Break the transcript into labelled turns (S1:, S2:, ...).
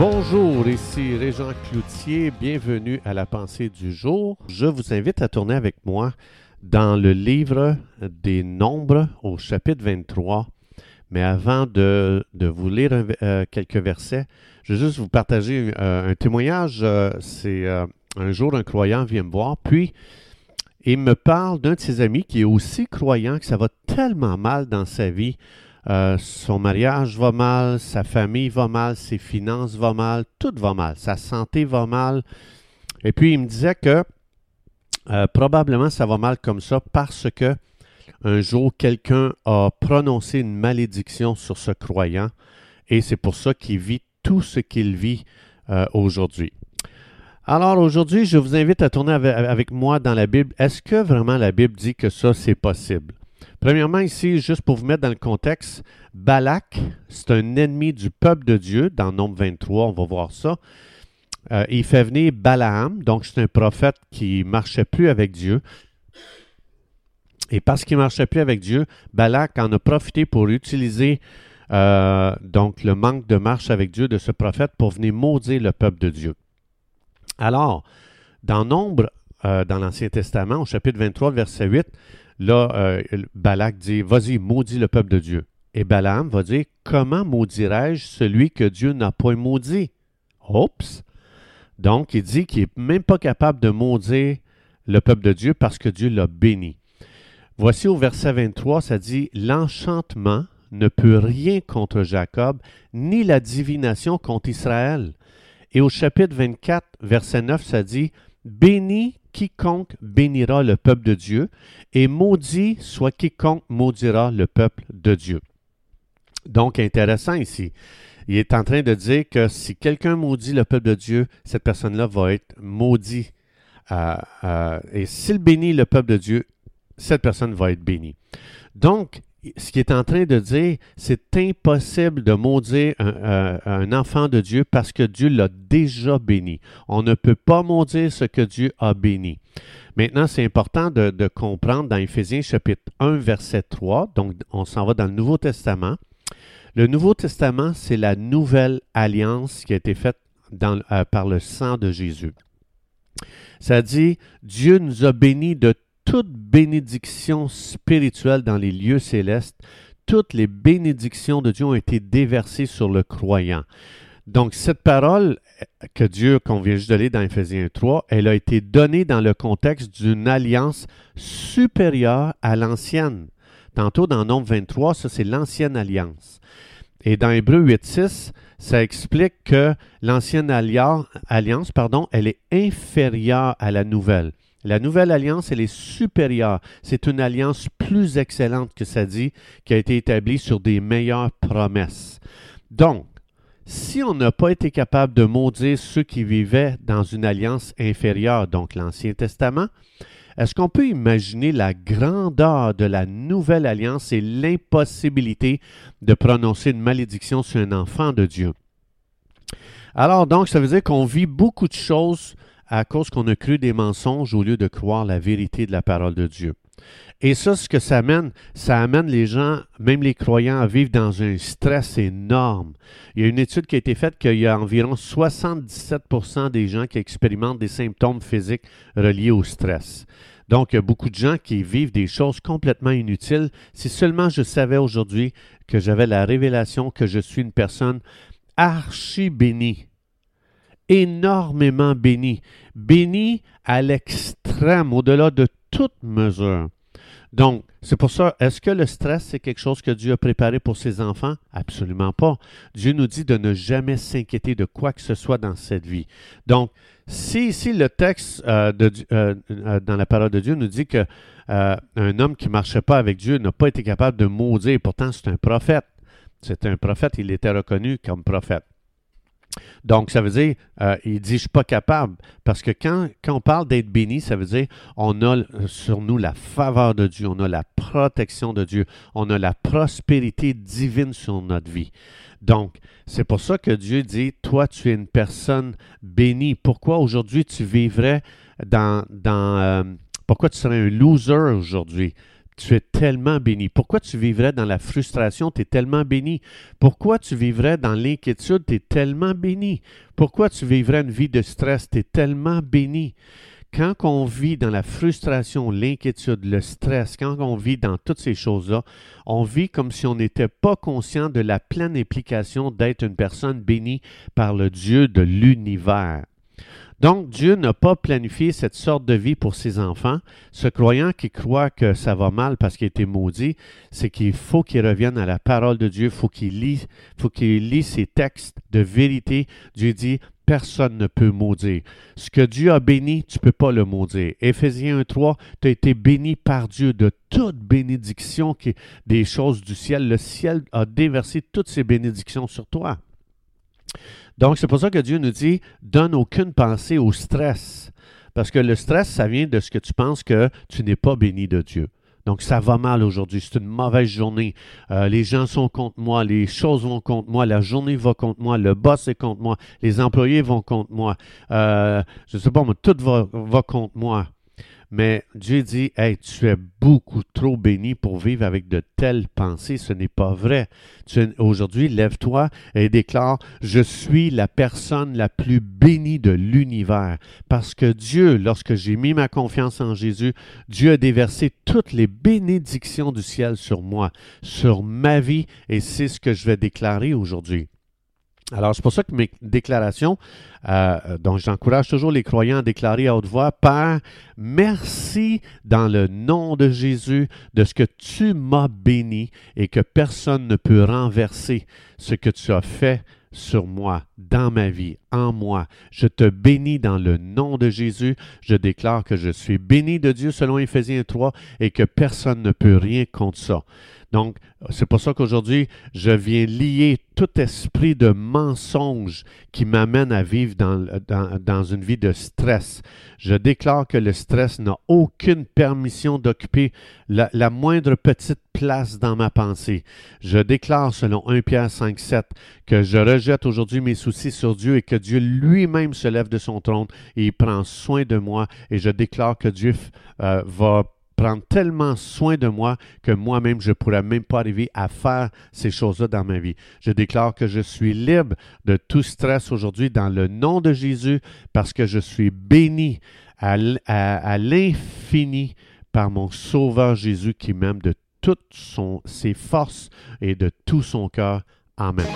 S1: Bonjour, ici Régent Cloutier, bienvenue à la pensée du jour. Je vous invite à tourner avec moi dans le livre des Nombres au chapitre 23. Mais avant de, vous lire euh, quelques versets, je vais juste vous partager euh, un témoignage. Euh, c'est un jour un croyant vient me voir, puis il me parle d'un de ses amis qui est aussi croyant que ça va tellement mal dans sa vie. Euh, son mariage va mal, sa famille va mal, ses finances vont mal, tout va mal, sa santé va mal. Et puis il me disait que euh, probablement ça va mal comme ça parce que un jour quelqu'un a prononcé une malédiction sur ce croyant et c'est pour ça qu'il vit tout ce qu'il vit euh, aujourd'hui. Alors aujourd'hui, je vous invite à tourner avec, moi dans la Bible. Est-ce que vraiment la Bible dit que ça, c'est possible? Premièrement, ici, juste pour vous mettre dans le contexte, Balak, c'est un ennemi du peuple de Dieu. Dans Nombre 23, on va voir ça. Euh, il fait venir Balaam, donc c'est un prophète qui marchait plus avec Dieu. Et parce qu'il marchait plus avec Dieu, Balak en a profité pour utiliser euh, donc le manque de marche avec Dieu de ce prophète pour venir maudire le peuple de Dieu. Alors, dans Nombre, euh, dans l'Ancien Testament, au chapitre 23, verset 8, là, euh, Balak dit Vas-y, maudis le peuple de Dieu. Et Balaam va dire Comment maudirais-je celui que Dieu n'a pas maudit? Oups Donc, il dit qu'il n'est même pas capable de maudire le peuple de Dieu parce que Dieu l'a béni. Voici au verset 23, ça dit L'enchantement ne peut rien contre Jacob, ni la divination contre Israël. Et au chapitre 24, verset 9, ça dit Béni quiconque bénira le peuple de Dieu, et maudit soit quiconque maudira le peuple de Dieu. Donc, intéressant ici. Il est en train de dire que si quelqu'un maudit le peuple de Dieu, cette personne-là va être maudite. Euh, euh, et s'il bénit le peuple de Dieu, cette personne va être bénie. Donc, ce qu'il est en train de dire, c'est impossible de maudire un, enfant de Dieu parce que Dieu l'a déjà béni. On ne peut pas maudire ce que Dieu a béni. Maintenant, c'est important de, comprendre dans Éphésiens chapitre 1, verset 3, donc on s'en va dans le Nouveau Testament. Le Nouveau Testament, c'est la nouvelle alliance qui a été faite euh, par le sang de Jésus. Ça dit, Dieu nous a bénis de toute bénédiction spirituelle dans les lieux célestes, toutes les bénédictions de Dieu ont été déversées sur le croyant. Donc, cette parole que Dieu, qu'on vient juste de lire dans Ephésiens 3, elle a été donnée dans le contexte d'une alliance supérieure à l'ancienne. Tantôt, dans Nombre 23, ça, c'est l'ancienne alliance. Et dans Hébreu 8.6, ça explique que l'ancienne alliance, pardon, elle est inférieure à la nouvelle. La nouvelle alliance, elle est supérieure. C'est une alliance plus excellente que ça dit, qui a été établie sur des meilleures promesses. Donc, si on n'a pas été capable de maudire ceux qui vivaient dans une alliance inférieure, donc l'Ancien Testament, est-ce qu'on peut imaginer la grandeur de la nouvelle alliance et l'impossibilité de prononcer une malédiction sur un enfant de Dieu? Alors donc, ça veut dire qu'on vit beaucoup de choses à cause qu'on a cru des mensonges au lieu de croire la vérité de la parole de Dieu. Et ça, ce que ça amène, ça amène les gens, même les croyants, à vivre dans un stress énorme. Il y a une étude qui a été faite qu'il y a environ 77% des gens qui expérimentent des symptômes physiques reliés au stress. Donc, il y a beaucoup de gens qui vivent des choses complètement inutiles. Si seulement je savais aujourd'hui que j'avais la révélation que je suis une personne archi bénie, énormément béni, béni à l'extrême, au-delà de toute mesure. Donc, c'est pour ça, est-ce que le stress, c'est quelque chose que Dieu a préparé pour ses enfants? Absolument pas. Dieu nous dit de ne jamais s'inquiéter de quoi que ce soit dans cette vie. Donc, si ici le texte euh, euh, euh, dans la parole de Dieu nous dit que un homme qui ne marchait pas avec Dieu n'a pas été capable de maudire, pourtant c'est un prophète. C'est un prophète, il était reconnu comme prophète. Donc, ça veut dire, euh, il dit, je suis pas capable. Parce que quand, quand on parle d'être béni, ça veut dire, on a sur nous la faveur de Dieu, on a la protection de Dieu, on a la prospérité divine sur notre vie. Donc, c'est pour ça que Dieu dit, toi, tu es une personne bénie. Pourquoi aujourd'hui tu vivrais dans... dans euh, pourquoi tu serais un loser aujourd'hui? Tu es tellement béni. Pourquoi tu vivrais dans la frustration? Tu es tellement béni. Pourquoi tu vivrais dans l'inquiétude? Tu es tellement béni. Pourquoi tu vivrais une vie de stress? Tu es tellement béni quand on vit dans la frustration, l'inquiétude, le stress, quand on vit dans toutes ces choses-là, on vit comme si on n'était pas conscient de la pleine implication d'être une personne bénie par le Dieu de l'univers. Donc, Dieu n'a pas planifié cette sorte de vie pour ses enfants. Ce croyant qui croit que ça va mal parce qu'il a été maudit, c'est qu'il faut qu'il revienne à la parole de Dieu, faut qu'il lit, faut qu'il lit ses textes de vérité. Dieu dit, personne ne peut maudire. Ce que Dieu a béni, tu ne peux pas le maudire. Éphésiens 1.3, tu as été béni par Dieu de toute bénédiction des choses du ciel. Le ciel a déversé toutes ces bénédictions sur toi. Donc, c'est pour ça que Dieu nous dit, donne aucune pensée au stress. Parce que le stress, ça vient de ce que tu penses que tu n'es pas béni de Dieu. Donc, ça va mal aujourd'hui. C'est une mauvaise journée. Euh, les gens sont contre moi. Les choses vont contre moi. La journée va contre moi. Le boss est contre moi. Les employés vont contre moi. Euh, je ne sais pas, mais tout va, va contre moi. Mais Dieu dit, hey, tu es beaucoup trop béni pour vivre avec de telles pensées. Ce n'est pas vrai. Aujourd'hui, lève-toi et déclare, je suis la personne la plus bénie de l'univers. Parce que Dieu, lorsque j'ai mis ma confiance en Jésus, Dieu a déversé toutes les bénédictions du ciel sur moi, sur ma vie, et c'est ce que je vais déclarer aujourd'hui. Alors, c'est pour ça que mes déclarations, euh, donc j'encourage toujours les croyants à déclarer à haute voix, Père, merci dans le nom de Jésus de ce que tu m'as béni et que personne ne peut renverser ce que tu as fait sur moi, dans ma vie, en moi. Je te bénis dans le nom de Jésus. Je déclare que je suis béni de Dieu selon Éphésiens 3 et que personne ne peut rien contre ça. Donc, c'est pour ça qu'aujourd'hui, je viens lier tout esprit de mensonge qui m'amène à vivre dans, dans, une vie de stress. Je déclare que le stress n'a aucune permission d'occuper la, la, moindre petite place dans ma pensée. Je déclare, selon 1 Pierre 5, 7, que je rejette aujourd'hui mes soucis sur Dieu et que Dieu lui-même se lève de son trône et il prend soin de moi. Et je déclare que Dieu euh, va prendre tellement soin de moi que moi-même, je ne pourrais même pas arriver à faire ces choses-là dans ma vie. Je déclare que je suis libre de tout stress aujourd'hui dans le nom de Jésus parce que je suis béni à, l'infini par mon Sauveur Jésus qui m'aime de toutes ses forces et de tout son cœur. Amen.